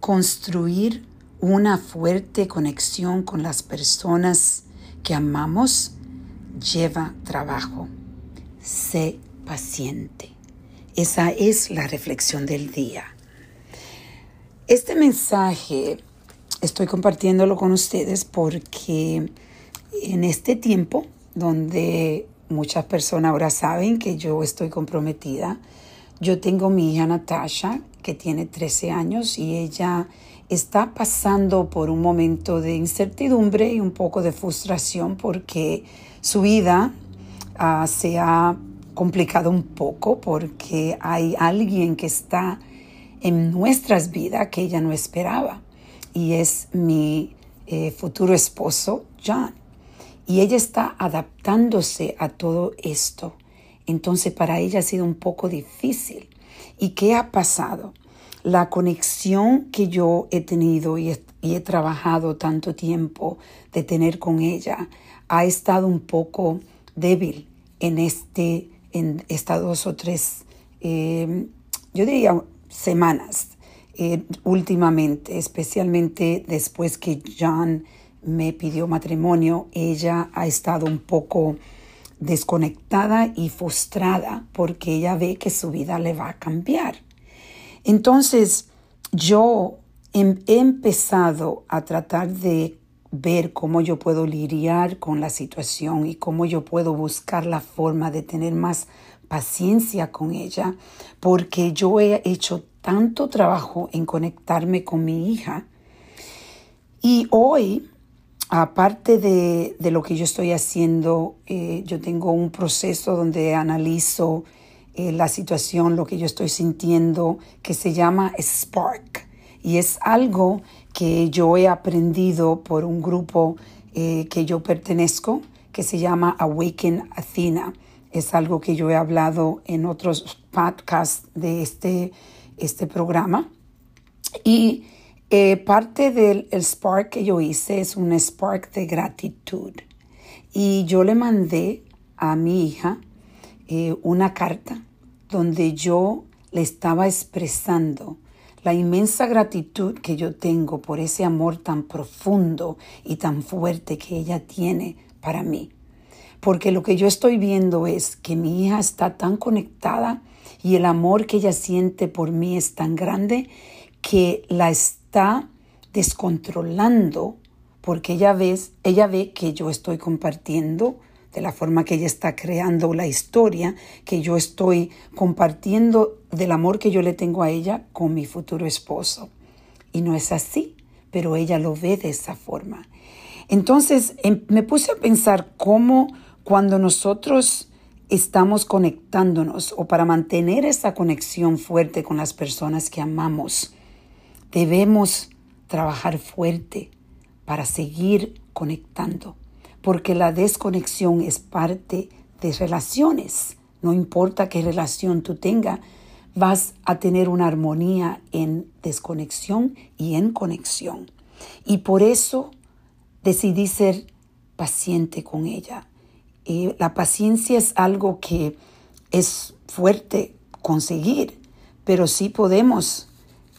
construir una fuerte conexión con las personas que amamos lleva trabajo. Sé paciente. Esa es la reflexión del día. Este mensaje estoy compartiéndolo con ustedes porque en este tiempo donde muchas personas ahora saben que yo estoy comprometida, yo tengo mi hija Natasha que tiene 13 años y ella está pasando por un momento de incertidumbre y un poco de frustración porque su vida uh, se ha complicado un poco porque hay alguien que está en nuestras vidas que ella no esperaba y es mi eh, futuro esposo John. Y ella está adaptándose a todo esto. Entonces para ella ha sido un poco difícil. ¿Y qué ha pasado? la conexión que yo he tenido y he, trabajado tanto tiempo de tener con ella ha estado un poco débil en este en estas dos o tres em, yo diría semanas eh, últimamente especialmente después que John me pidió matrimonio ella ha estado un poco desconectada y frustrada porque ella ve que su vida le va a cambiar entonces, yo he empezado a tratar de ver cómo yo puedo lidiar con la situación y cómo yo puedo buscar la forma de tener más paciencia con ella, porque yo he hecho tanto trabajo en conectarme con mi hija. Y hoy, aparte de, lo que yo estoy haciendo, eh, yo tengo un proceso donde analizo eh, la situación, lo que yo estoy sintiendo, que se llama Spark. Y es algo que yo he aprendido por un grupo eh, que yo pertenezco, que se llama Awaken Athena. Es algo que yo he hablado en otros podcasts de este, este programa. Y eh, parte del Spark que yo hice es un Spark de gratitud. Y yo le mandé a mi hija eh, una carta donde yo le estaba expresando la inmensa gratitud que yo tengo por ese amor tan profundo y tan fuerte que ella tiene para mí. Porque lo que yo estoy viendo es que mi hija está tan conectada y el amor que ella siente por mí es tan grande que la descontrolando porque ella ve, ella ve que yo estoy compartiendo de la forma que ella está creando la historia, que yo estoy compartiendo del amor que yo le tengo a ella con mi futuro esposo. Y no es así, pero ella lo ve de esa forma. Entonces em, me puse a pensar cómo cuando nosotros estamos conectándonos o para mantener esa conexión fuerte con las personas que amamos, debemos trabajar fuerte para seguir conectando porque la desconexión es parte de relaciones. No importa qué relación tú tengas, vas a tener una armonía en desconexión y en conexión. Y por eso decidí ser paciente con ella. Y la paciencia es algo que es fuerte conseguir, pero sí podemos,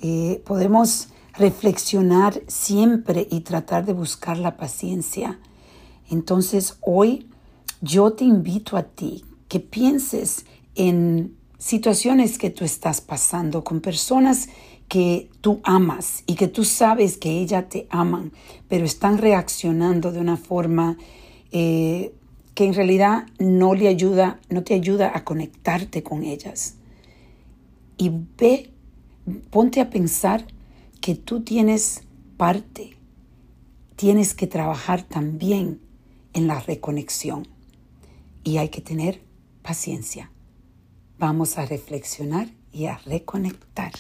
eh, podemos reflexionar siempre y tratar de buscar la paciencia entonces hoy yo te invito a ti que pienses en situaciones que tú estás pasando con personas que tú amas y que tú sabes que ellas te aman, pero están reaccionando de una forma eh, que en realidad no le ayuda, no te ayuda a conectarte con ellas. Y ve, ponte a pensar que tú tienes parte, tienes que trabajar también en la reconexión. Y hay que tener paciencia. Vamos a reflexionar y a reconectar.